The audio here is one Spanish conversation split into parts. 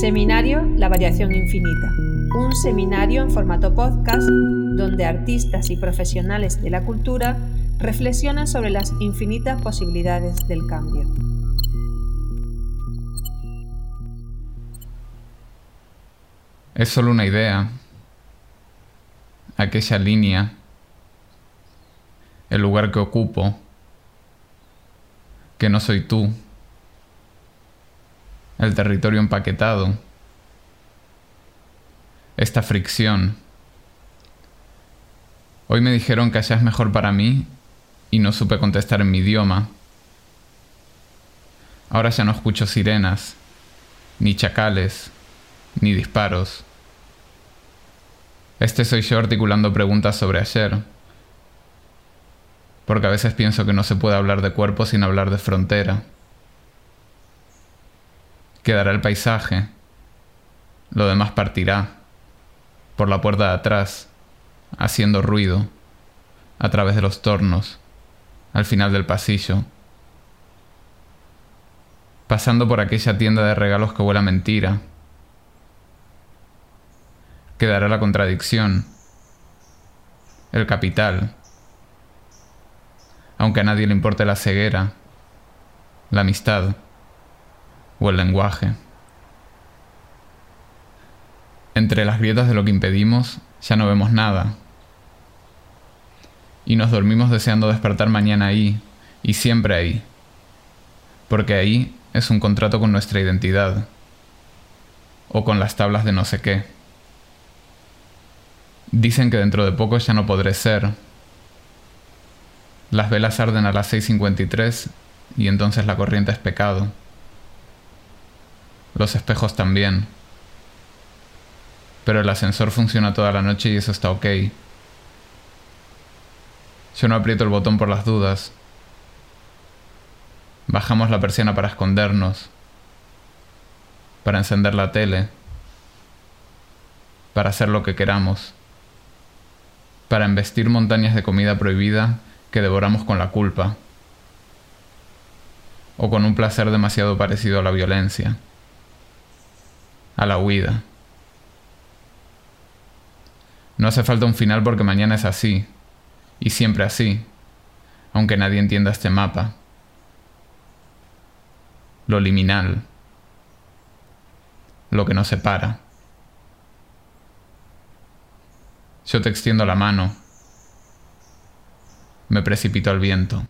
Seminario La Variación Infinita, un seminario en formato podcast donde artistas y profesionales de la cultura reflexionan sobre las infinitas posibilidades del cambio. Es solo una idea, aquella línea, el lugar que ocupo, que no soy tú el territorio empaquetado, esta fricción. Hoy me dijeron que allá es mejor para mí y no supe contestar en mi idioma. Ahora ya no escucho sirenas, ni chacales, ni disparos. Este soy yo articulando preguntas sobre ayer. Porque a veces pienso que no se puede hablar de cuerpo sin hablar de frontera quedará el paisaje. Lo demás partirá por la puerta de atrás, haciendo ruido, a través de los tornos, al final del pasillo, pasando por aquella tienda de regalos que huele a mentira. Quedará la contradicción, el capital, aunque a nadie le importe la ceguera, la amistad o el lenguaje. Entre las grietas de lo que impedimos ya no vemos nada. Y nos dormimos deseando despertar mañana ahí, y siempre ahí. Porque ahí es un contrato con nuestra identidad. O con las tablas de no sé qué. Dicen que dentro de poco ya no podré ser. Las velas arden a las 6.53 y entonces la corriente es pecado. Los espejos también. Pero el ascensor funciona toda la noche y eso está ok. Yo no aprieto el botón por las dudas. Bajamos la persiana para escondernos. Para encender la tele. Para hacer lo que queramos. Para embestir montañas de comida prohibida que devoramos con la culpa. O con un placer demasiado parecido a la violencia a la huida. No hace falta un final porque mañana es así, y siempre así, aunque nadie entienda este mapa. Lo liminal, lo que nos separa. Yo te extiendo la mano, me precipito al viento.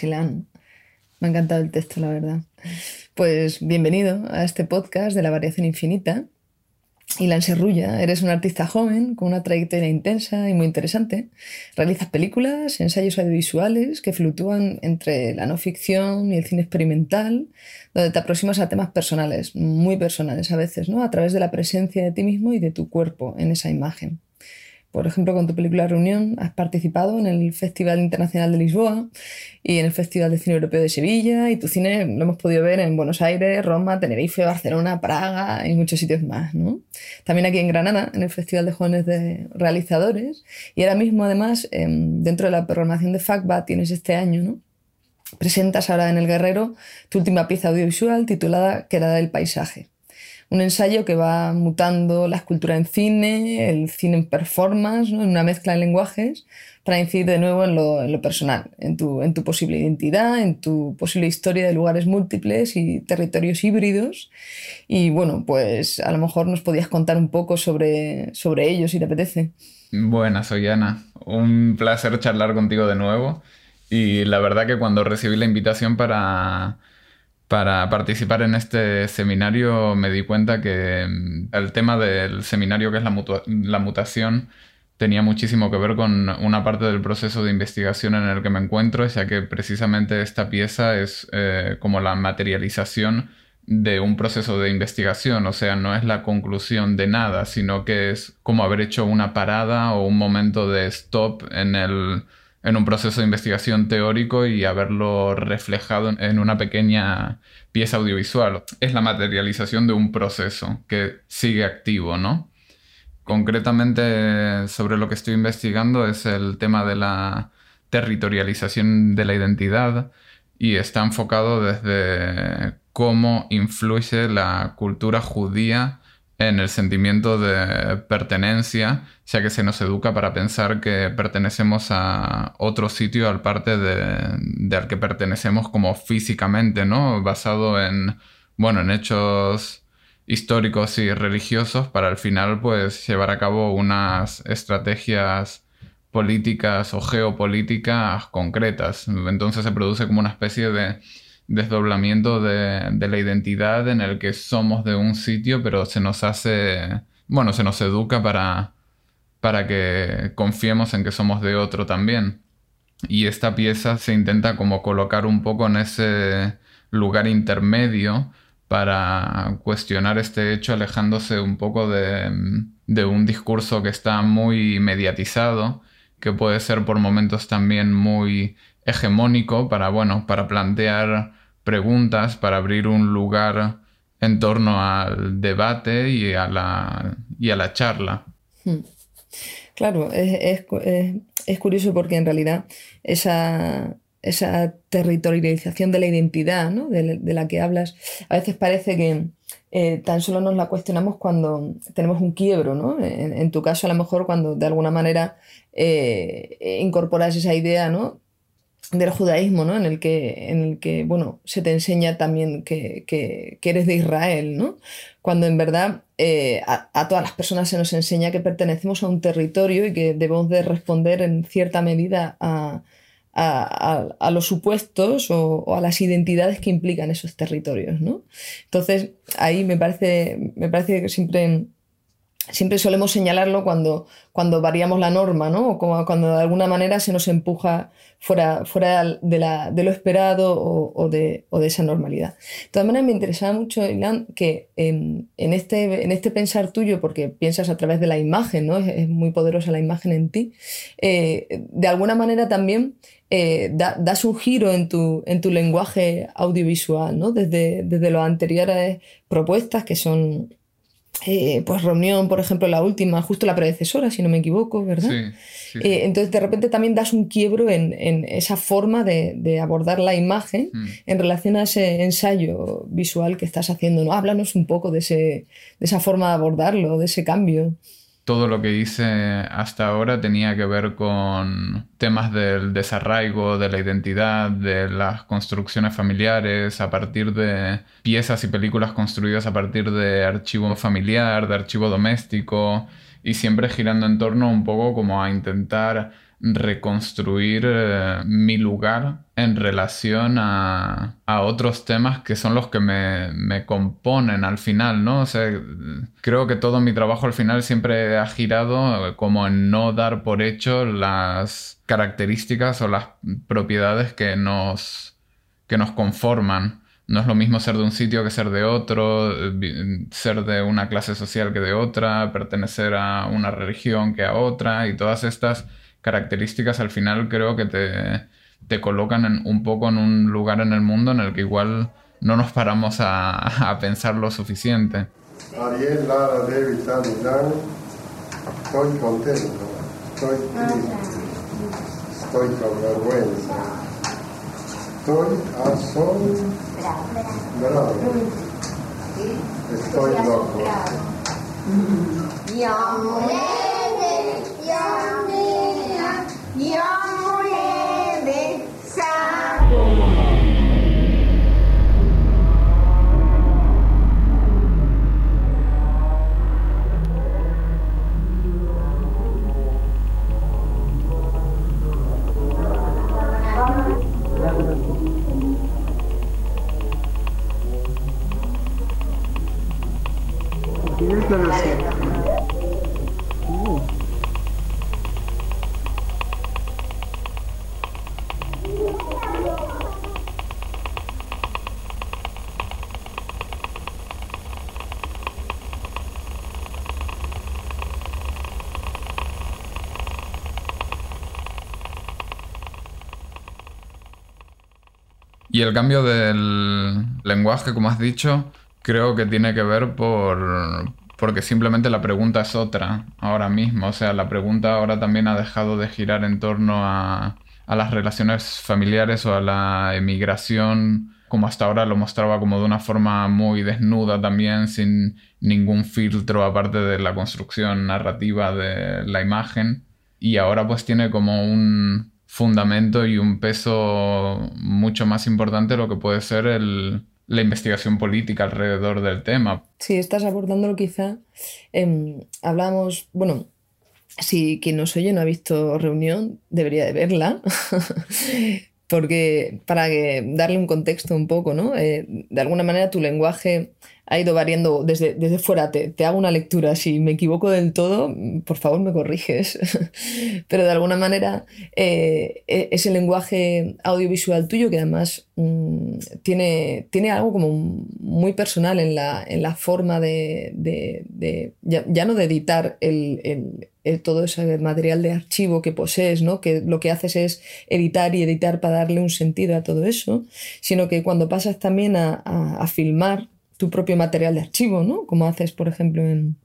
Ilan. Me ha encantado el texto, la verdad. Pues bienvenido a este podcast de la variación infinita. Ilan Serrulla, eres un artista joven con una trayectoria intensa y muy interesante. Realizas películas, ensayos audiovisuales que fluctúan entre la no ficción y el cine experimental, donde te aproximas a temas personales, muy personales a veces, ¿no? A través de la presencia de ti mismo y de tu cuerpo en esa imagen. Por ejemplo, con tu película Reunión has participado en el Festival Internacional de Lisboa y en el Festival de Cine Europeo de Sevilla y tu cine lo hemos podido ver en Buenos Aires, Roma, Tenerife, Barcelona, Praga y muchos sitios más. ¿no? También aquí en Granada, en el Festival de Jóvenes de Realizadores y ahora mismo además em, dentro de la programación de FACBA tienes este año, ¿no? presentas ahora en El Guerrero tu última pieza audiovisual titulada Quedada del Paisaje un ensayo que va mutando la escultura en cine, el cine en performance, en una mezcla de lenguajes, para incidir de nuevo en lo, personal, en tu, en tu, posible identidad, en tu posible historia de lugares múltiples y territorios híbridos. Y bueno, pues a lo mejor nos podías contar un poco sobre, sobre ello, si te apetece. Buenas, soy Ana. Un placer charlar contigo de nuevo. Y la verdad que cuando recibí la invitación para para participar en este seminario me di cuenta que mm, el tema del seminario que es la, mutación tenía muchísimo que ver con una parte del proceso de investigación en el que me encuentro, ya que precisamente esta pieza es eh, como la materialización de un proceso de investigación, o sea, no es la conclusión de nada, sino que es como haber hecho una parada o un momento de stop en, el, en un proceso de investigación teórico y haberlo reflejado en una pequeña pieza audiovisual. Es la materialización de un proceso que sigue activo, ¿no? Concretamente sobre lo que estoy investigando es el tema de la territorialización de la identidad y está enfocado desde cómo influye la cultura judía en el sentimiento de pertenencia, ya que se nos educa para pensar que pertenecemos a otro sitio al parte de, al que pertenecemos como físicamente, ¿no? Basado en, bueno, en hechos históricos y religiosos para al final pues llevar a cabo unas estrategias políticas o geopolíticas concretas. Entonces se produce como una especie de desdoblamiento de, la identidad en el que somos de un sitio, pero se nos hace, bueno, se nos educa para, para que confiemos en que somos de otro también. Y esta pieza se intenta como colocar un poco en ese lugar intermedio para cuestionar este hecho alejándose un poco de, de un discurso que está muy mediatizado, que puede ser por momentos también muy hegemónico para, bueno, para plantear preguntas para abrir un lugar en torno al debate y a la, y a la charla. Claro, es, curioso porque en realidad esa, esa territorialización de la identidad ¿no? de, la que hablas, a veces parece que eh, tan solo nos la cuestionamos cuando tenemos un quiebro, ¿no? En, tu caso, a lo mejor cuando de alguna manera eh, incorporas esa idea, ¿no? Del judaísmo, ¿no? En el que, en el que bueno, se te enseña también que, que, eres de Israel, ¿no? Cuando en verdad eh, a, todas las personas se nos enseña que pertenecemos a un territorio y que debemos de responder en cierta medida a, a, los supuestos o, a las identidades que implican esos territorios, ¿no? Entonces, ahí me parece, me parece que siempre siempre solemos señalarlo cuando, cuando variamos la norma, ¿no? O cuando de alguna manera se nos empuja fuera, fuera de, la, de, lo esperado o, de, o, de, esa normalidad. De todas maneras, me interesaba mucho, Ilan, que en, este, en este pensar tuyo, porque piensas a través de la imagen, ¿no? Es, muy poderosa la imagen en ti, eh, de alguna manera también eh, das un giro en tu, en tu lenguaje audiovisual, ¿no? Desde, desde las anteriores propuestas que son eh, pues reunión, por ejemplo, la última, justo la predecesora, si no me equivoco, ¿verdad? Sí, eh, entonces, de repente también das un quiebro en, esa forma de, abordar la imagen mm. en relación a ese ensayo visual que estás haciendo. ¿no? Háblanos un poco de, ese, de esa forma de abordarlo, de ese cambio todo lo que hice hasta ahora tenía que ver con temas del desarraigo, de la identidad, de las construcciones familiares, a partir de piezas y películas construidas a partir de archivo familiar, de archivo doméstico, y siempre girando en torno un poco como a intentar reconstruir eh, mi lugar en relación a, otros temas que son los que me, componen al final, ¿no? O sea, creo que todo mi trabajo al final siempre ha girado eh, como en no dar por hecho las características o las propiedades que nos, que nos conforman. No es lo mismo ser de un sitio que ser de otro, eh, ser de una clase social que de otra, pertenecer a una religión que a otra y todas estas características al final creo que te, te colocan un poco en un lugar en el mundo en el que igual no nos paramos a, a pensar lo suficiente. Ariel, Lara, David, Dan, estoy contento, estoy triste, estoy con vergüenza, estoy asombrado, estoy loco. 연물에 내 싸고 Gracias. Y el cambio del lenguaje, como has dicho, creo que tiene que ver por porque simplemente la pregunta es otra ahora mismo. O sea, la pregunta ahora también ha dejado de girar en torno a, a las relaciones familiares o a la emigración, como hasta ahora lo mostraba como de una forma muy desnuda también, sin ningún filtro aparte de la construcción narrativa de la imagen. Y ahora pues tiene como un fundamento y un peso mucho más importante lo que puede ser la investigación política alrededor del tema. Sí, estás abordándolo quizá. Em, hablamos, bueno, si quien nos oye no ha visto Reunión, debería de verla. Porque para darle un contexto un poco, ¿no? Eh, de alguna manera tu lenguaje ha ido variando desde, desde fuera. Te, hago una lectura. Si me equivoco del todo, por favor me corriges. Pero de alguna manera eh, e, ese lenguaje audiovisual tuyo, que además mm, tiene, tiene algo como muy personal en la, en la forma de, ya, ya, no de editar el, todo ese material de archivo que posees, ¿no? que lo que haces es editar y editar para darle un sentido a todo eso, sino que cuando pasas también a, a, filmar, tu propio material de archivo, ¿no? Como haces, por ejemplo, en,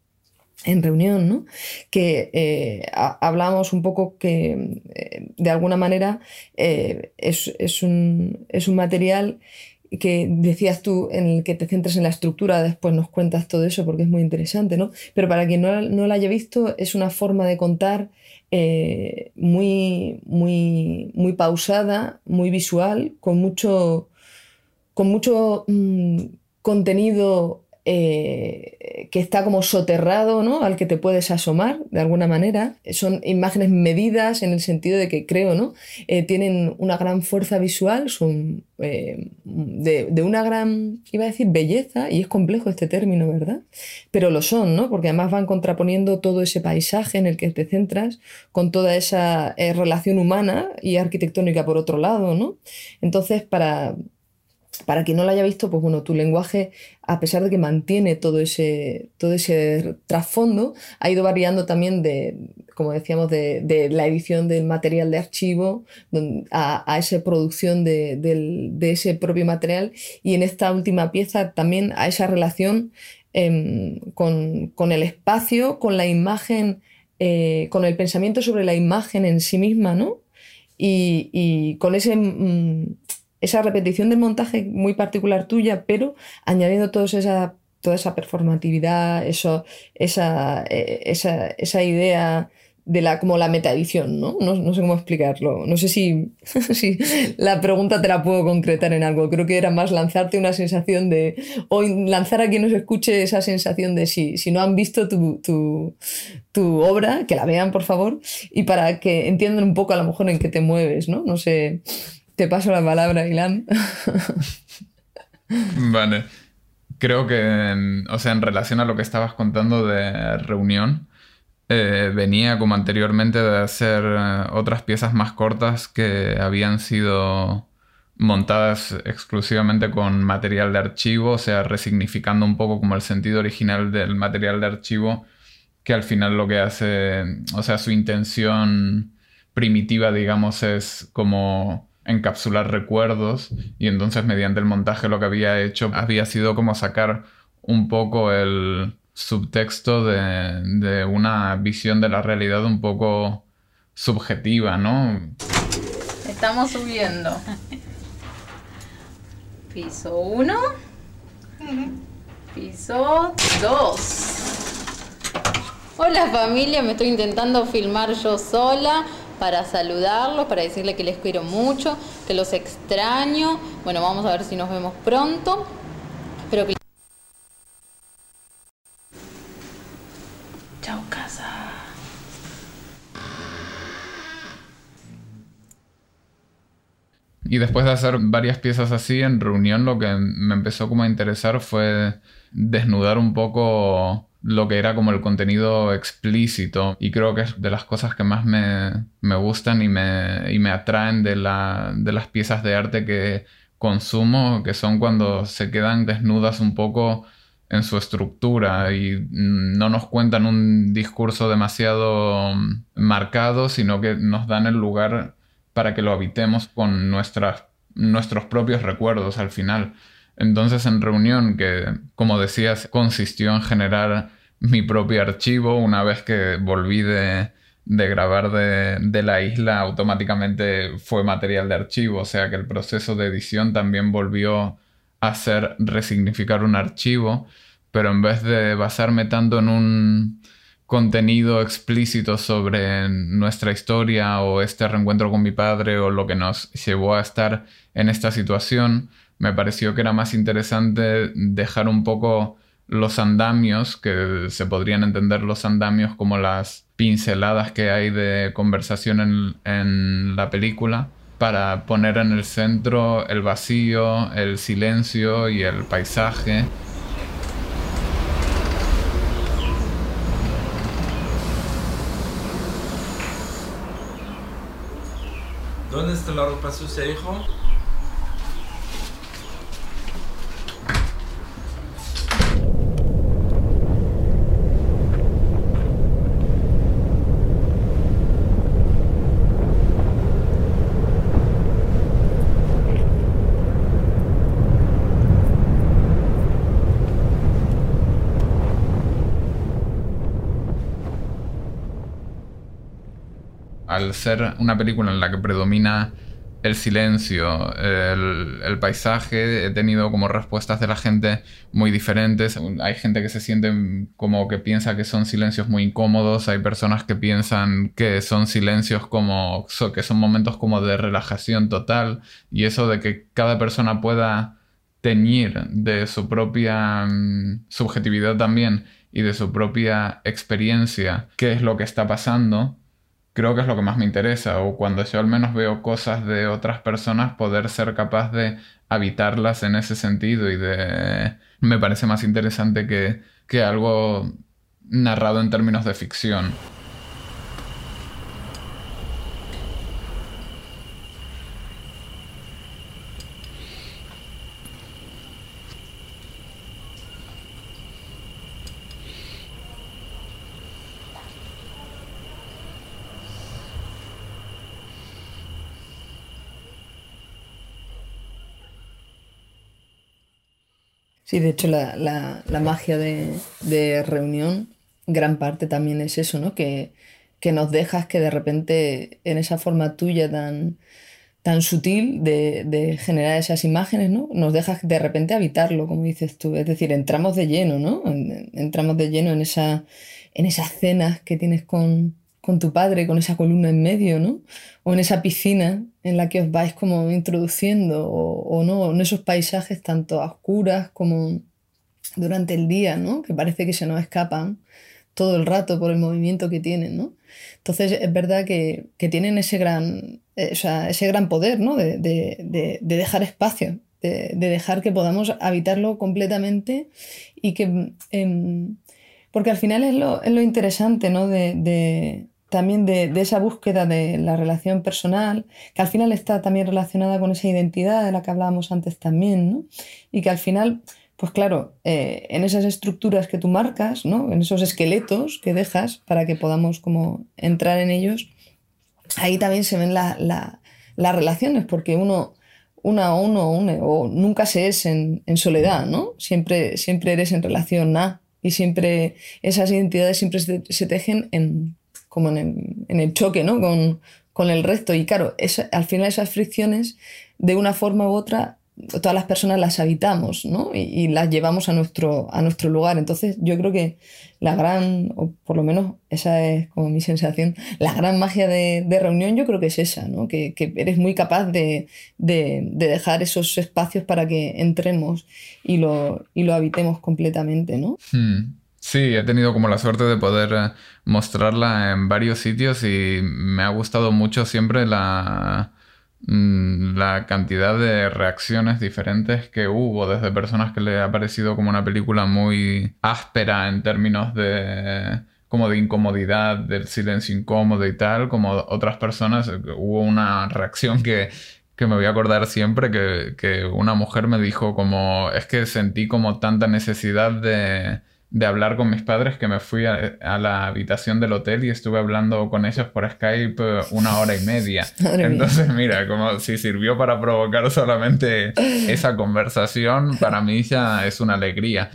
reunión, ¿no? Que eh, hablamos un poco que eh, de alguna manera eh, es, un, material que decías tú en el que te centras en la estructura, después nos cuentas todo eso porque es muy interesante, ¿no? Pero para quien no, no lo haya visto, es una forma de contar muy, muy, muy pausada, muy visual, con mucho, con mucho mm, contenido eh, que está como soterrado, ¿no? Al que te puedes asomar de alguna manera. Son imágenes medidas en el sentido de que creo, ¿no? Eh, tienen una gran fuerza visual, son eh, de, una gran, iba a decir, belleza, y es complejo este término, ¿verdad? Pero lo son, ¿no? Porque además van contraponiendo todo ese paisaje en el que te centras con toda esa relación humana y arquitectónica por otro lado, ¿no? Entonces, para para quien no lo haya visto, pues bueno, tu lenguaje, a pesar de que mantiene todo ese, todo ese trasfondo, ha ido variando también de, como decíamos, de, la edición del material de archivo a, esa producción de, ese propio material y en esta última pieza también a esa relación em, con, el espacio, con la imagen, eh, con el pensamiento sobre la imagen en sí misma, ¿no? Y, con ese... Mm, esa repetición del montaje muy particular tuya, pero añadiendo toda esa, toda esa performatividad, eso, esa, eh, esa, esa idea de la, como la metaedición, ¿no? ¿no? No sé cómo explicarlo. No sé si, si la pregunta te la puedo concretar en algo. Creo que era más lanzarte una sensación de, o lanzar a quien nos escuche esa sensación de si, si no han visto tu, tu, tu, obra, que la vean, por favor, y para que entiendan un poco a lo mejor en qué te mueves, ¿no? No sé te paso la palabra, Ilan. vale. Creo que, o sea, en relación a lo que estabas contando de reunión, eh, venía como anteriormente de hacer eh, otras piezas más cortas que habían sido montadas exclusivamente con material de archivo, o sea, resignificando un poco como el sentido original del material de archivo, que al final lo que hace, o sea, su intención primitiva, digamos, es como encapsular recuerdos y entonces mediante el montaje lo que había hecho había sido como sacar un poco el subtexto de, una visión de la realidad un poco subjetiva, ¿no? Estamos subiendo. Piso 1. Piso 2. Hola familia, me estoy intentando filmar yo sola para saludarlos, para decirle que les quiero mucho, que los extraño. Bueno, vamos a ver si nos vemos pronto. Espero que... Chao casa. Y después de hacer varias piezas así en reunión, lo que me empezó como a interesar fue desnudar un poco lo que era como el contenido explícito y creo que es de las cosas que más me, gustan y me, y me atraen de, la, de las piezas de arte que consumo, que son cuando se quedan desnudas un poco en su estructura y no nos cuentan un discurso demasiado marcado, sino que nos dan el lugar para que lo habitemos con nuestras nuestros propios recuerdos al final. Entonces en reunión, que como decías, consistió en generar mi propio archivo, una vez que volví de, grabar de, de, la isla, automáticamente fue material de archivo, o sea que el proceso de edición también volvió a ser resignificar un archivo, pero en vez de basarme tanto en un contenido explícito sobre nuestra historia o este reencuentro con mi padre o lo que nos llevó a estar en esta situación, me pareció que era más interesante dejar un poco los andamios, que se podrían entender los andamios como las pinceladas que hay de conversación en, en la película, para poner en el centro el vacío, el silencio y el paisaje. ¿Dónde está la ropa sucia, hijo? Al ser una película en la que predomina el silencio, el, paisaje, he tenido como respuestas de la gente muy diferentes. Hay gente que se siente como que piensa que son silencios muy incómodos, hay personas que piensan que son silencios como que son momentos como de relajación total y eso de que cada persona pueda teñir de su propia mm, subjetividad también y de su propia experiencia qué es lo que está pasando creo que es lo que más me interesa, o cuando yo al menos veo cosas de otras personas, poder ser capaz de habitarlas en ese sentido y de... me parece más interesante que, que algo narrado en términos de ficción. Sí, de hecho la, la, magia de, de, reunión, gran parte también es eso, ¿no? Que, que, nos dejas que de repente en esa forma tuya tan, tan sutil de, de, generar esas imágenes, ¿no? Nos dejas de repente habitarlo, como dices tú. Es decir, entramos de lleno, ¿no? Entramos de lleno en, esa, en esas cenas que tienes con, con tu padre, con esa columna en medio, ¿no? O en esa piscina en la que os vais como introduciendo, o, no, en esos paisajes tanto a oscuras como durante el día, ¿no? Que parece que se nos escapan todo el rato por el movimiento que tienen, ¿no? Entonces es verdad que, tienen ese gran, eh, ese gran poder, ¿no? De, dejar espacio, de, dejar que podamos habitarlo completamente y que... Em, porque al final es lo, es lo interesante, ¿no? de, también de, esa búsqueda de la relación personal, que al final está también relacionada con esa identidad de la que hablábamos antes también, ¿no? Y que al final, pues claro, eh, en esas estructuras que tú marcas, ¿no? En esos esqueletos que dejas para que podamos como entrar en ellos, ahí también se ven las relaciones, porque uno, una o uno une, o nunca se es en, soledad, ¿no? Siempre, siempre eres en relación a, y siempre esas identidades siempre se tejen en como en el, choque ¿no? con, con, el resto. Y claro, al final esas fricciones, de una forma u otra, todas las personas las habitamos ¿no? y, las llevamos a nuestro, a nuestro lugar. Entonces yo creo que la gran, o por lo menos esa es como mi sensación, la gran magia de, de reunión yo creo que es esa, ¿no? que, que eres muy capaz de, de, de, dejar esos espacios para que entremos y lo, y lo habitemos completamente. ¿no? Hmm. Sí, he tenido como la suerte de poder eh, mostrarla en varios sitios y me ha gustado mucho siempre la, mm, la cantidad de reacciones diferentes que hubo, desde personas que le ha parecido como una película muy áspera en términos de como de incomodidad, del silencio incómodo y tal, como otras personas, eh, hubo una reacción que, que me voy a acordar siempre, que, que una mujer me dijo como, es que sentí como tanta necesidad de de hablar con mis padres que me fui a, la habitación del hotel y estuve hablando con ellos por Skype una hora y media. Entonces, mira, como si sirvió para provocar solamente esa conversación, para mí ya es una alegría.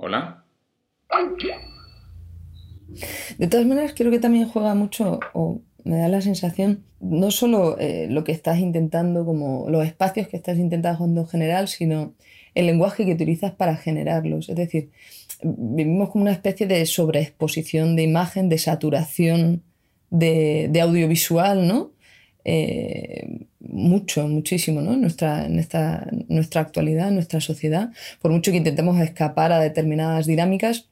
Hola. De todas maneras, creo que también juega mucho, o me da la sensación, no solo eh, lo que estás intentando, como los espacios que estás intentando en general, sino el lenguaje que utilizas para generarlos. Es decir, vivimos como una especie de sobreexposición de imagen, de saturación de, audiovisual, ¿no? Eh, mucho, muchísimo, ¿no? Nuestra, en esta, nuestra actualidad, nuestra sociedad. Por mucho que intentemos escapar a determinadas dinámicas,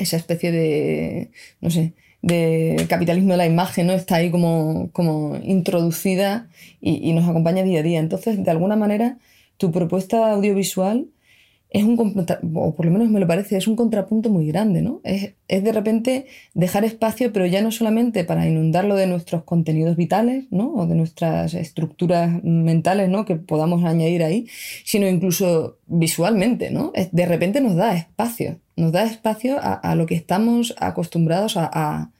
esa especie de, no sé, de capitalismo de la imagen, ¿no? Está ahí como, como introducida y, y nos acompaña día a día. Entonces, de alguna manera, tu propuesta audiovisual es un, o por lo menos me lo parece, es un contrapunto muy grande, ¿no? Es, de repente dejar espacio, pero ya no solamente para inundarlo de nuestros contenidos vitales, ¿no? O de nuestras estructuras mentales, ¿no? Que podamos añadir ahí, sino incluso visualmente, ¿no? De repente nos da espacio, nos da espacio a, lo que estamos acostumbrados a,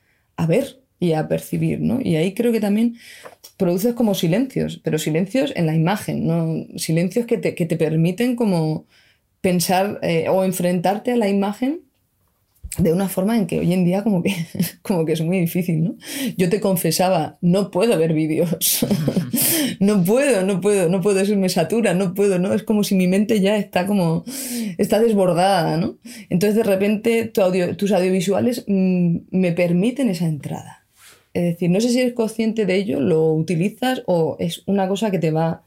ver y a percibir, ¿no? Y ahí creo que también produces como silencios, pero silencios en la imagen, ¿no? Silencios que te, permiten como pensar eh, o enfrentarte a la imagen de una forma en que hoy en día como que, como que es muy difícil, ¿no? Yo te confesaba, no puedo ver vídeos, no puedo, no puedo, no puedo, eso me satura, no puedo, ¿no? Es como si mi mente ya está como, está desbordada, ¿no? Entonces de repente tu audio, tus audiovisuales mm, me permiten esa entrada. Es decir, no sé si eres consciente de ello, lo utilizas o es una cosa que te va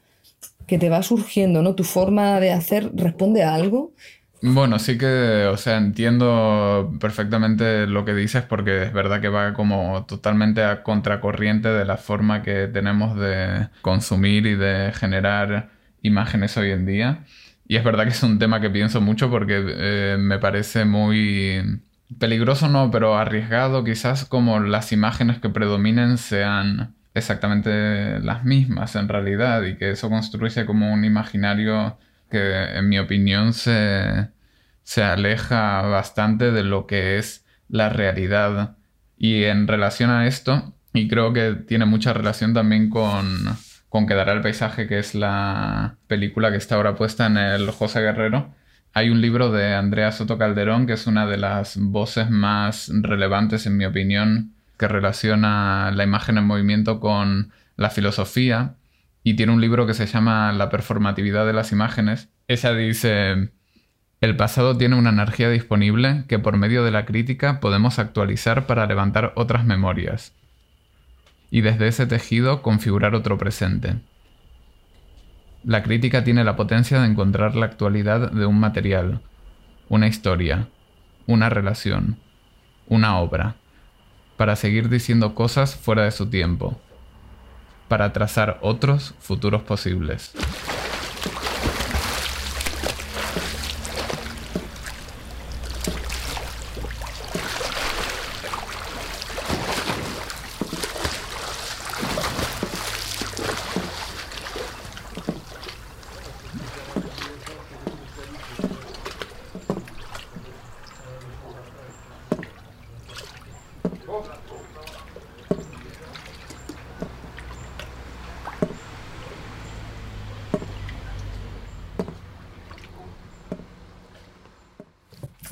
que te va surgiendo, ¿no? Tu forma de hacer responde a algo. Bueno, sí que, o sea, entiendo perfectamente lo que dices porque es verdad que va como totalmente a contracorriente de la forma que tenemos de consumir y de generar imágenes hoy en día. Y es verdad que es un tema que pienso mucho porque eh, me parece muy peligroso, no, pero arriesgado quizás como las imágenes que predominen sean exactamente las mismas en realidad y que eso construye como un imaginario que en mi opinión se, se aleja bastante de lo que es la realidad. Y en relación a esto, y creo que tiene mucha relación también con, con Quedará el paisaje, que es la película que está ahora puesta en el José Guerrero, hay un libro de Andrea Soto Calderón, que es una de las voces más relevantes, en mi opinión, que relaciona la imagen en movimiento con la filosofía y tiene un libro que se llama La performatividad de las imágenes. Ella dice, el pasado tiene una energía disponible que por medio de la crítica podemos actualizar para levantar otras memorias y desde ese tejido configurar otro presente. La crítica tiene la potencia de encontrar la actualidad de un material, una historia, una relación, una obra para seguir diciendo cosas fuera de su tiempo, para trazar otros futuros posibles.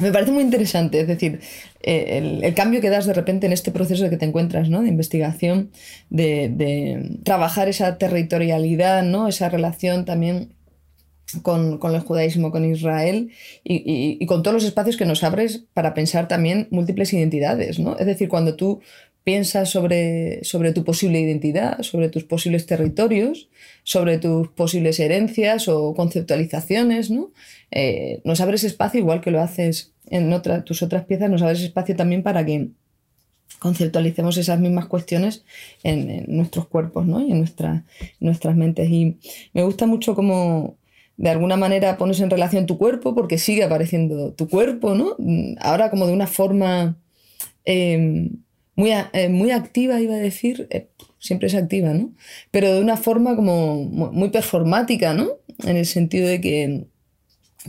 Me parece muy interesante, es decir, eh, el, cambio que das de repente en este proceso que te encuentras, ¿no? De investigación, de, trabajar esa territorialidad, ¿no? Esa relación también con, el judaísmo, con Israel y, con todos los espacios que nos abres para pensar también múltiples identidades, ¿no? Es decir, cuando tú piensas sobre, sobre tu posible identidad, sobre tus posibles territorios, sobre tus posibles herencias o conceptualizaciones, ¿no? Eh, nos abres espacio igual que lo haces en tus otras piezas, nos abres espacio también para que conceptualicemos esas mismas cuestiones en, nuestros cuerpos ¿no? y en, nuestras mentes. Y me gusta mucho cómo de alguna manera pones en relación tu cuerpo, porque sigue apareciendo tu cuerpo, ¿no? Ahora como de una forma em, muy, eh, muy activa, iba a decir, eh, siempre es activa, ¿no? Pero de una forma como muy performática, ¿no? En el sentido de que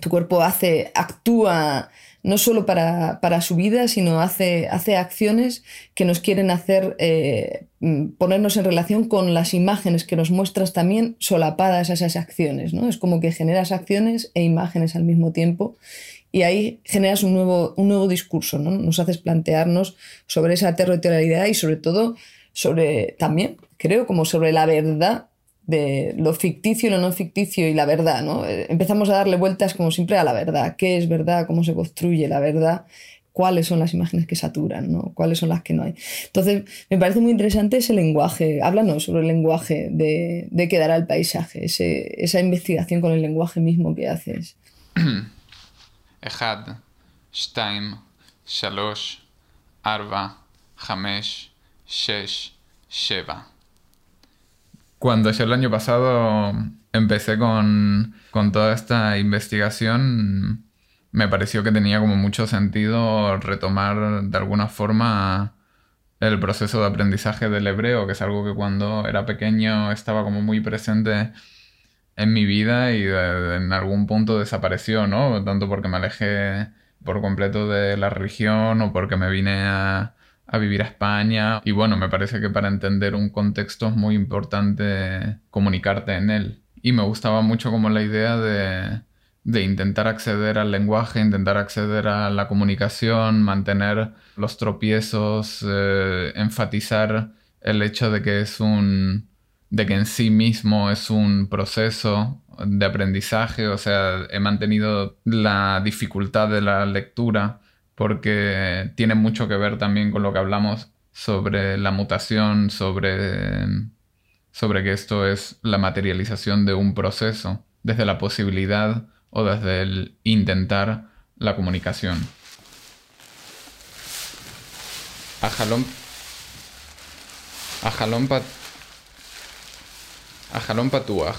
tu cuerpo hace, actúa no solo para, su vida, sino hace, hace, acciones que nos quieren hacer eh, mm, ponernos en relación con las imágenes que nos muestras también solapadas a esas acciones. ¿no? Es como que generas acciones e imágenes al mismo tiempo y ahí generas un nuevo, un nuevo discurso, ¿no? nos haces plantearnos sobre esa territorialidad y sobre todo sobre también, creo, como sobre la verdad de lo ficticio, lo no ficticio y la verdad, ¿no? Eh, empezamos a darle vueltas como siempre a la verdad. ¿Qué es verdad? ¿Cómo se construye la verdad? ¿Cuáles son las imágenes que saturan? ¿no? ¿Cuáles son las que no hay? Entonces, me parece muy interesante ese lenguaje. Háblanos sobre el lenguaje de, de qué dará el paisaje, esa investigación con el lenguaje mismo que haces. Echad, Shtaim, Shalosh, Arba, Hamesh, Shesh, Sheva cuando yo el año pasado empecé con, toda esta investigación, me pareció que tenía como mucho sentido retomar de alguna forma el proceso de aprendizaje del hebreo, que es algo que cuando era pequeño estaba como muy presente en mi vida y en algún punto desapareció, ¿no? Tanto porque me alejé por completo de la religión o porque me vine a, a vivir a España. Y bueno, me parece que para entender un contexto es muy importante comunicarte en él. Y me gustaba mucho como la idea de, de intentar acceder al lenguaje, intentar acceder a la comunicación, mantener los tropiezos, eh, enfatizar el hecho de que es un de que en sí mismo es un proceso de aprendizaje, o sea, he mantenido la dificultad de la lectura porque tiene mucho que ver también con lo que hablamos sobre la mutación, sobre, sobre que esto es la materialización de un proceso, desde la posibilidad o desde el intentar la comunicación. Ajalón, ajalón, pat, ajalón patuaj,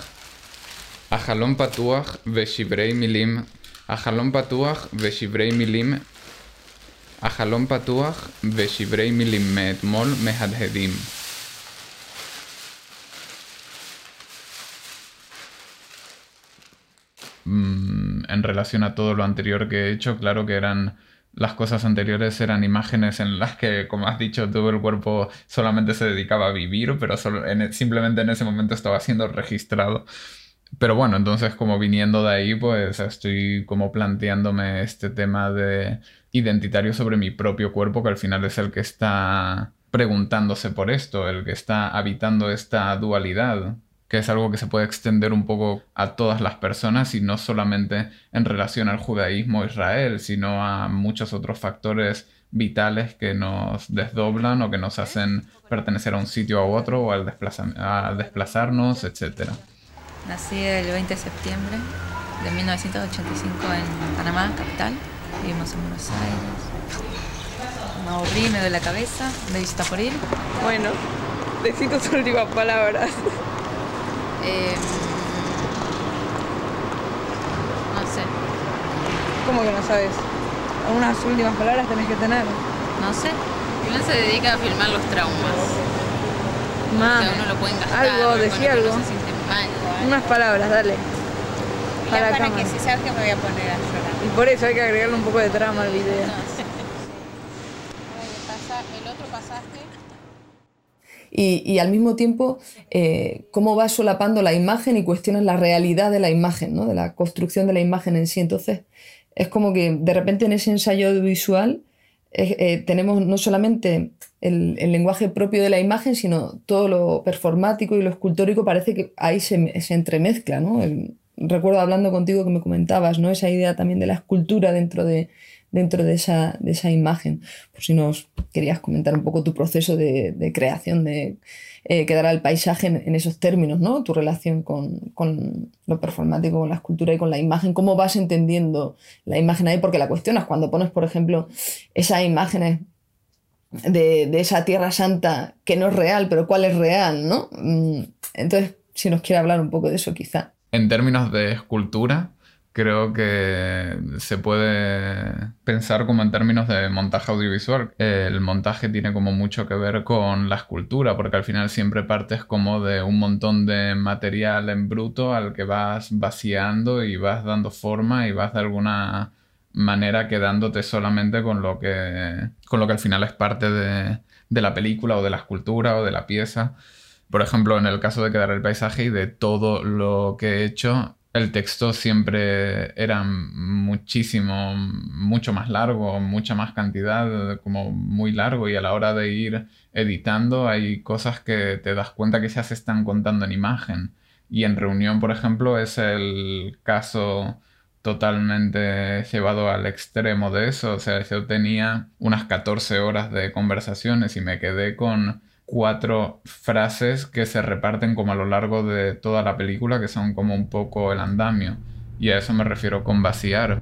ajalón patuaj veshibrei milim, ajalón patuaj veshibrei milim החלום פתוח ושברי מילים מאתמול מהדהדים. en relación a todo lo anterior que he hecho, claro que eran las cosas anteriores eran imágenes en las que, como has dicho, todo el cuerpo solamente se dedicaba a vivir, pero e, simplemente en ese momento estaba siendo registrado. Pero bueno, entonces como viniendo de ahí, pues estoy como planteándome este tema de identitario sobre mi propio cuerpo, que al final es el que está preguntándose por esto, el que está habitando esta dualidad, que es algo que se puede extender un poco a todas las personas y no solamente en relación al judaísmo Israel, sino a muchos otros factores vitales que nos desdoblan o que nos hacen pertenecer a un sitio a otro o al, al desplazarnos, etc. Nací el 20 de septiembre de 1985 en Panamá, capital. Vivimos en Buenos Aires. Me aburrí, me duele la cabeza, me visita por ir. Bueno, necesito tus últimas palabras. Eh, no sé. ¿Cómo que no sabes? Algunas últimas palabras tenés que tener. No sé. Uno se dedica a filmar los traumas. Más. Que uno lo puede gastar. Algo, decía algo. Se Unas palabras, dale. Para, para que si sabes que me voy a poner a llorar. Y por eso hay que agregarle un poco de trama al video. El otro pasaje. Y, al mismo tiempo, eh, cómo va solapando la imagen y cuestionas la realidad de la imagen, ¿no? de la construcción de la imagen en sí. Entonces, es como que de repente en ese ensayo audiovisual eh, tenemos no solamente el, lenguaje propio de la imagen, sino todo lo performático y lo escultórico parece que ahí se, entremezcla. ¿no? Recuerdo hablando contigo que me comentabas, ¿no? Esa idea también de la escultura dentro de, dentro de, esa, de esa imagen. Si nos querías comentar un poco tu proceso de, creación, de eh, quedar al paisaje en, esos términos, ¿no? Tu relación con, con, lo performático, con la escultura y con la imagen. ¿Cómo vas entendiendo la imagen ahí? Porque la cuestión es cuando pones, por ejemplo, esas imágenes de, de, esa Tierra Santa que no es real, pero cuál es real, ¿no? Mm, entonces, si nos quiere hablar un poco de eso, quizá. En términos de escultura, creo que se puede pensar como en términos de montaje audiovisual. El montaje tiene como mucho que ver con la escultura, porque al final siempre partes como de un montón de material en bruto al que vas vaciando y vas dando forma y vas de alguna manera quedándote solamente con lo que, con lo que al final es parte de, de la película o de la escultura o de la pieza. Por ejemplo, en el caso de quedar el paisaje y de todo lo que he hecho, el texto siempre era muchísimo, mucho más largo, mucha más cantidad, como muy largo y a la hora de ir editando hay cosas que te das cuenta que ya se están contando en imagen. Y en reunión, por ejemplo, es el caso totalmente llevado al extremo de eso. O sea, yo tenía unas 14 horas de conversaciones y me quedé con cuatro frases que se reparten como a lo largo de toda la película, que son como un poco el andamio. Y a eso me refiero con vaciar.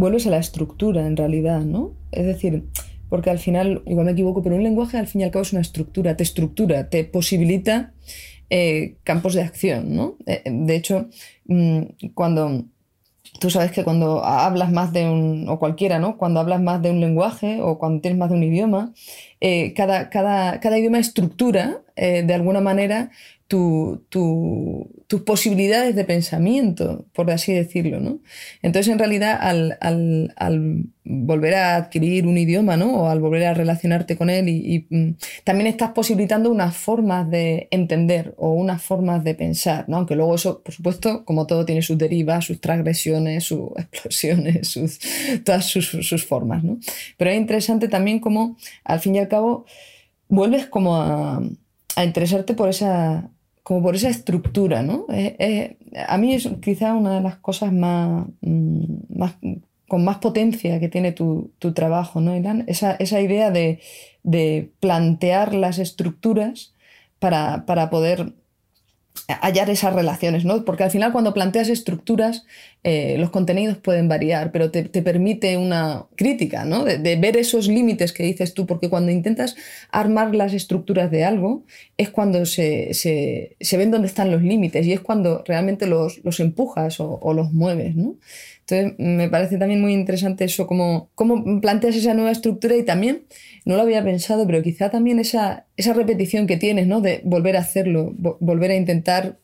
Vuelves a la estructura en realidad, ¿no? Es decir, porque al final, igual me equivoco, pero un lenguaje al fin y al cabo es una estructura, te estructura, te posibilita eh, campos de acción, ¿no? Eh, de hecho, mm, cuando tú sabes que cuando hablas más de un, o cualquiera, ¿no? Cuando hablas más de un lenguaje o cuando tienes más de un idioma, eh, cada, cada, cada, idioma estructura de alguna manera tus posibilidades de pensamiento, por así decirlo. ¿no? Entonces, en realidad, al, volver a adquirir un idioma ¿no? o al volver a relacionarte con él, y, mm, también estás posibilitando unas formas de entender o unas formas de pensar, ¿no? aunque luego eso, por supuesto, como todo, tiene sus derivas, sus transgresiones, sus explosiones, todas sus, formas. ¿no? Pero es interesante también como, al fin y al cabo, vuelves como a interesarte por esa como por esa estructura, ¿no? a mí es quizá una de las cosas más, mm, más con más potencia que tiene tu, trabajo, ¿no, Ilan? Esa, esa idea de, de, plantear las estructuras para, para poder hallar esas relaciones, ¿no? Porque al final cuando planteas estructuras, eh, los contenidos pueden variar, pero te, permite una crítica, ¿no? De, ver esos límites que dices tú, porque cuando intentas armar las estructuras de algo, es cuando se, ven dónde están los límites y es cuando realmente los, los empujas o, o, los mueves, ¿no? Entonces, me parece también muy interesante eso, cómo, cómo planteas esa nueva estructura y también, no lo había pensado, pero quizá también esa, esa repetición que tienes, ¿no? De volver a hacerlo, volver a intentar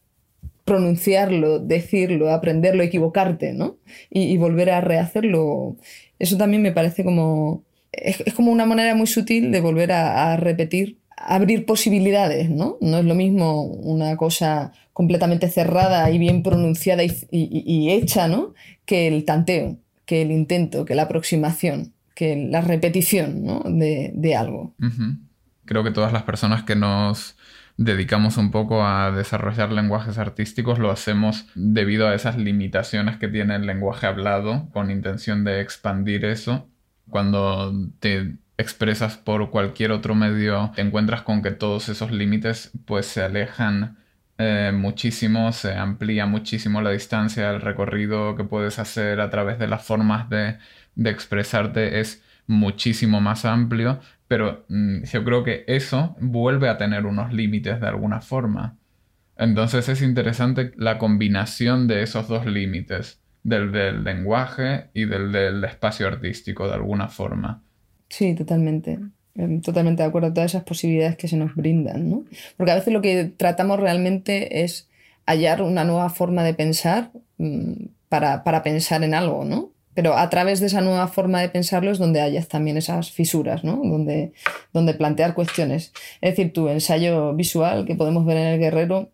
pronunciarlo, decirlo, aprenderlo, equivocarte, ¿no? Y, volver a rehacerlo. Eso también me parece como... Es, como una manera muy sutil de volver a repetir abrir posibilidades, ¿no? No es lo mismo una cosa completamente cerrada y bien pronunciada y, hecha, ¿no? Que el tanteo, que el intento, que la aproximación, que la repetición ¿no? de, algo. Creo que todas las personas que nos dedicamos un poco a desarrollar lenguajes artísticos lo hacemos debido a esas limitaciones que tiene el lenguaje hablado, con intención de expandir eso. Cuando te expresas por cualquier otro medio, te encuentras con que todos esos límites pues se alejan eh, muchísimo, se amplía muchísimo la distancia, el recorrido que puedes hacer a través de las formas de, expresarte es muchísimo más amplio, pero mm, yo creo que eso vuelve a tener unos límites de alguna forma. Entonces es interesante la combinación de esos dos límites, del del lenguaje y del del espacio artístico de alguna forma. Sí, totalmente. Em, totalmente de acuerdo, todas esas posibilidades que se nos brindan, ¿no? Porque a veces lo que tratamos realmente es hallar una nueva forma de pensar mm, para, para pensar en algo, ¿no? Pero a través de esa nueva forma de pensarlo es donde hayas también esas fisuras, ¿no? Donde, donde plantear cuestiones. Es decir, tu ensayo visual que podemos ver en el guerrero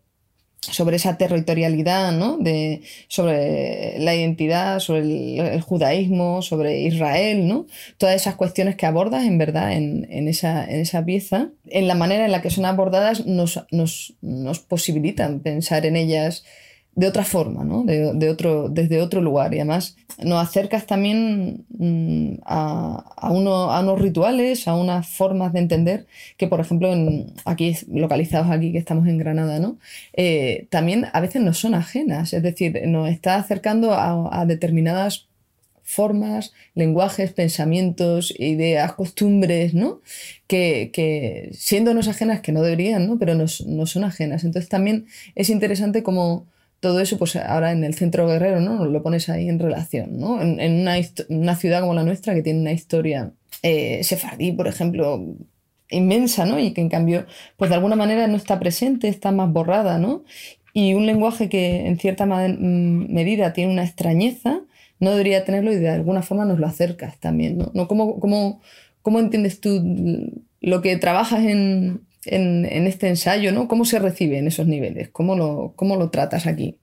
sobre esa territorialidad, ¿no? de, sobre la identidad, sobre el, judaísmo, sobre Israel, ¿no? todas esas cuestiones que abordas en verdad en, en, esa, en esa, pieza, en la manera en la que son abordadas nos, nos, nos posibilitan pensar en ellas de otra forma, ¿no? de, otro, desde otro lugar. Y además nos acercas también mm, a, a, unos rituales, a unas formas de entender que, por ejemplo, aquí localizados aquí que estamos en Granada, ¿no? Eh, también a veces nos son ajenas. Es decir, nos está acercando a, determinadas formas, lenguajes, pensamientos, ideas, costumbres, ¿no? Que, que siéndonos ajenas, que no deberían, ¿no? Pero nos son ajenas. Entonces también es interesante como todo eso, pues ahora en el centro guerrero, ¿no? Lo pones ahí en relación, ¿no? En, una, ciudad como la nuestra que tiene una historia eh, sefardí, por ejemplo, inmensa, ¿no? Y que en cambio, pues de alguna manera no está presente, está más borrada, ¿no? Y un lenguaje que en cierta mm, medida tiene una extrañeza, no debería tenerlo y de alguna forma nos lo acercas también. ¿No? ¿Cómo, cómo, cómo entiendes tú lo que trabajas en, en, este ensayo, ¿no? ¿Cómo se recibe en esos niveles? ¿Cómo lo, cómo lo tratas aquí?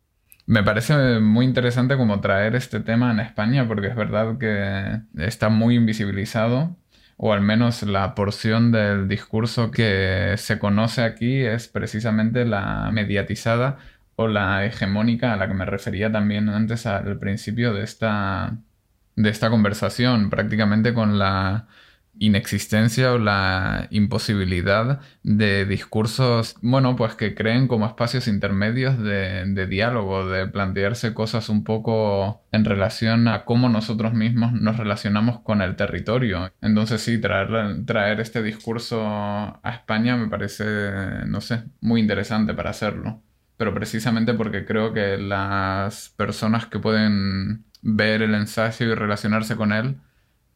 Me parece muy interesante como traer este tema en España porque es verdad que está muy invisibilizado o al menos la porción del discurso que se conoce aquí es precisamente la mediatizada o la hegemónica a la que me refería también antes al principio de esta, de esta conversación, prácticamente con la inexistencia o la imposibilidad de discursos, bueno, pues que creen como espacios intermedios de, diálogo, de plantearse cosas un poco en relación a cómo nosotros mismos nos relacionamos con el territorio. Entonces sí, traer, traer este discurso a España me parece, no sé, muy interesante para hacerlo. Pero precisamente porque creo que las personas que pueden ver el ensayo y relacionarse con él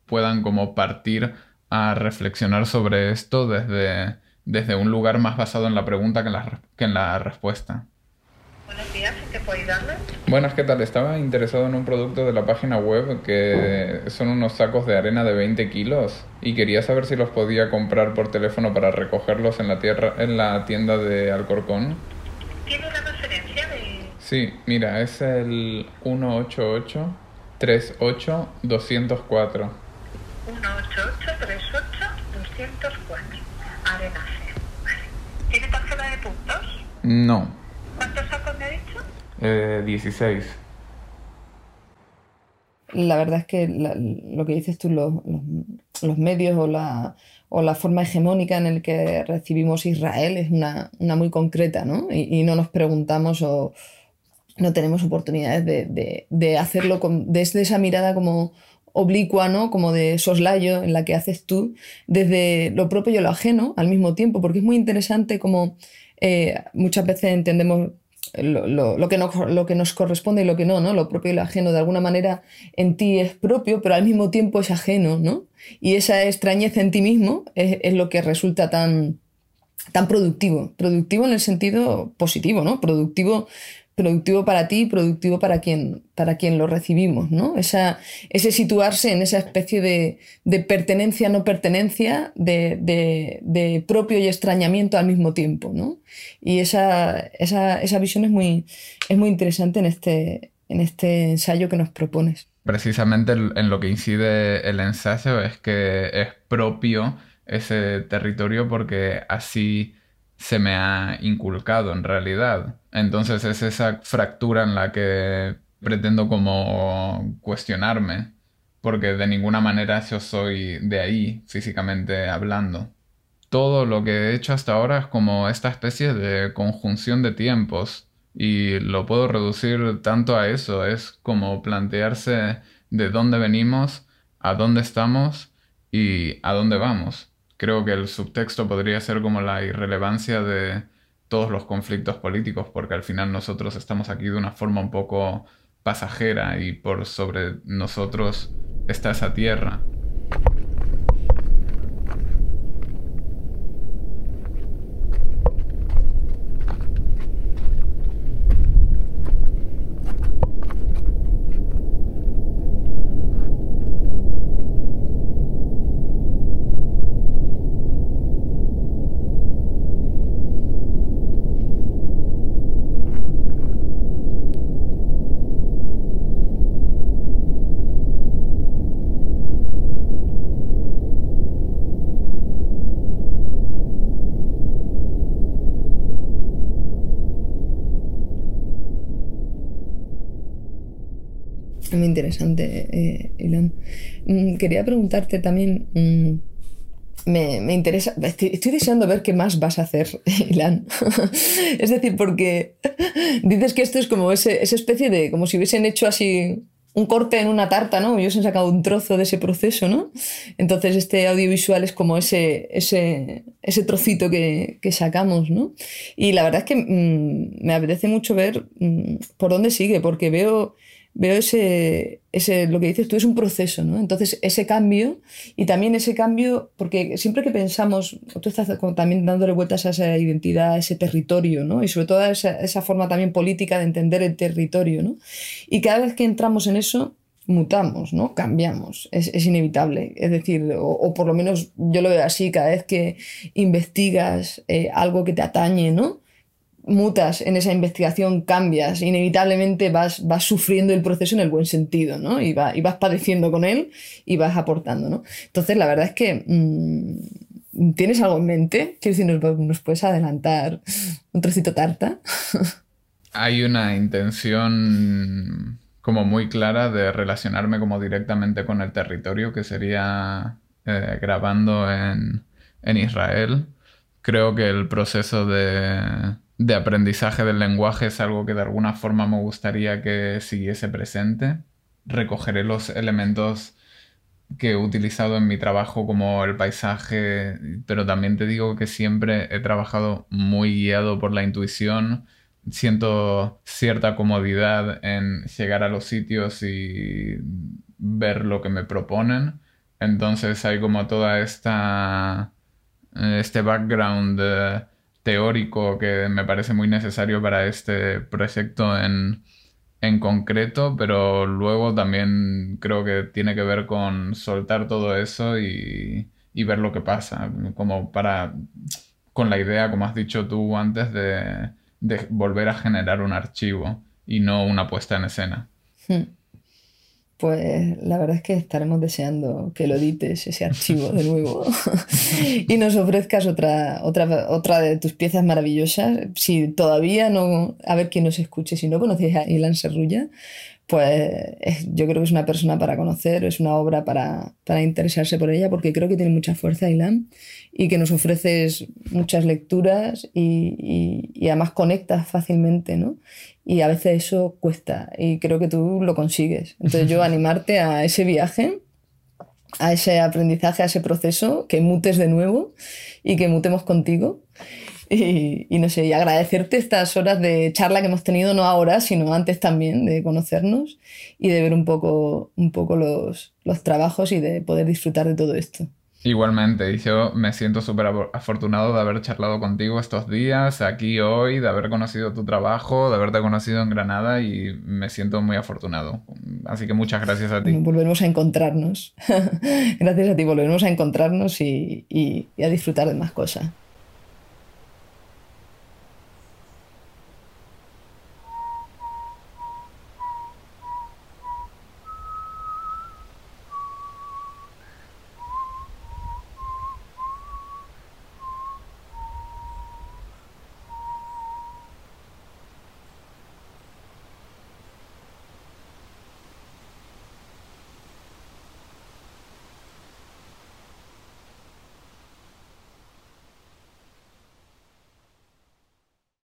puedan como partir a reflexionar sobre esto desde, desde un lugar más basado en la pregunta que en la, que en la respuesta. Buenos días, ¿qué puedo ayudarle? Buenas, ¿qué tal? Estaba interesado en un producto de la página web que son unos sacos de arena de 20 kilos y quería saber si los podía comprar por teléfono para recogerlos en la, tierra, en la tienda de Alcorcón. ¿Tiene una referencia de...? Sí, mira, es el 188 38 204. 18838 Arenace. Vale. ¿Tiene tarjeta de puntos? No. ¿Cuántos sacos me ha dicho? Eh, 16. La verdad es que lo que dices tú, los, los, medios o la, o la, forma hegemónica en la que recibimos Israel es una, una muy concreta, ¿no? Y, y, no nos preguntamos o no tenemos oportunidades de, de, de hacerlo con, desde esa mirada como oblicua, ¿no? Como de soslayo en la que haces tú desde lo propio y lo ajeno al mismo tiempo, porque es muy interesante como eh, muchas veces entendemos lo, que nos, lo que nos corresponde y lo que no, ¿no? Lo propio y lo ajeno de alguna manera en ti es propio, pero al mismo tiempo es ajeno, ¿no? Y esa extrañeza en ti mismo es, es lo que resulta tan, tan productivo. Productivo en el sentido positivo, ¿no? Productivo productivo para ti y productivo para quien, para quien lo recibimos, ¿no? Esa, ese situarse en esa especie de, de pertenencia, no pertenencia, de, de, de, propio y extrañamiento al mismo tiempo, ¿no? Y esa, esa, esa visión es muy, es muy interesante en este, en este ensayo que nos propones. Precisamente en lo que incide el ensayo es que es propio ese territorio porque así se me ha inculcado en realidad. Entonces es esa fractura en la que pretendo como cuestionarme, porque de ninguna manera yo soy de ahí, físicamente hablando. Todo lo que he hecho hasta ahora es como esta especie de conjunción de tiempos y lo puedo reducir tanto a eso, es como plantearse de dónde venimos, a dónde estamos y a dónde vamos creo que el subtexto podría ser como la irrelevancia de todos los conflictos políticos, porque al final nosotros estamos aquí de una forma un poco pasajera y por sobre nosotros está esa tierra. Muy interesante, eh, Ilan. Mm, quería preguntarte también, mm, me, me, interesa, estoy, estoy, deseando ver qué más vas a hacer, Ilan. es decir, porque dices que esto es como ese, esa especie de, como si hubiesen hecho así un corte en una tarta, ¿no? Ellos han sacado un trozo de ese proceso, ¿no? Entonces este audiovisual es como ese, ese, ese trocito que, que, sacamos, ¿no? Y la verdad es que mmm, me apetece mucho ver mmm, por dónde sigue, porque veo veo ese, ese, lo que dices tú, es un proceso, ¿no? Entonces, ese cambio, y también ese cambio, porque siempre que pensamos, tú estás también dándole vueltas a esa identidad, a ese territorio, ¿no? Y sobre todo a esa, esa forma también política de entender el territorio, ¿no? Y cada vez que entramos en eso, mutamos, ¿no? Cambiamos, es, es inevitable. Es decir, o, por lo menos yo lo veo así, cada vez que investigas eh, algo que te atañe, ¿no? Mutas en esa investigación, cambias, inevitablemente vas, vas sufriendo el proceso en el buen sentido, ¿no? Y, va, y vas padeciendo con él y vas aportando, ¿no? Entonces, la verdad es que mmm, tienes algo en mente, quiero decir, nos, nos puedes adelantar un trocito tarta. Hay una intención como muy clara de relacionarme como directamente con el territorio, que sería eh, grabando en, en Israel. Creo que el proceso de de aprendizaje del lenguaje es algo que de alguna forma me gustaría que siguiese presente. Recogeré los elementos que he utilizado en mi trabajo como el paisaje, pero también te digo que siempre he trabajado muy guiado por la intuición. Siento cierta comodidad en llegar a los sitios y ver lo que me proponen. Entonces hay como toda esta este background teórico que me parece muy necesario para este proyecto en, en concreto, pero luego también creo que tiene que ver con soltar todo eso y, y ver lo que pasa, como para, con la idea, como has dicho tú antes, de, de volver a generar un archivo y no una puesta en escena. Hmm pues la verdad es que estaremos deseando que lo edites ese archivo de nuevo y nos ofrezcas otra, otra, otra de tus piezas maravillosas. Si todavía no, a ver quién nos escuche, si no conocéis a Ilan Serrulla, pues yo creo que es una persona para conocer, es una obra para, para interesarse por ella, porque creo que tiene mucha fuerza, Ilan, y que nos ofreces muchas lecturas y, y, y además conectas fácilmente, ¿no? Y a veces eso cuesta, y creo que tú lo consigues. Entonces yo animarte a ese viaje, a ese aprendizaje, a ese proceso, que mutes de nuevo y que mutemos contigo y, y, no sé, y agradecerte estas horas de charla que hemos tenido, no ahora, sino antes también, de conocernos y de ver un poco, un poco los, los trabajos y de poder disfrutar de todo esto. Igualmente, y yo me siento súper afortunado de haber charlado contigo estos días, aquí hoy, de haber conocido tu trabajo, de haberte conocido en Granada y me siento muy afortunado. Así que muchas gracias a ti. Volveremos a encontrarnos. gracias a ti, volveremos a encontrarnos y, y, y a disfrutar de más cosas.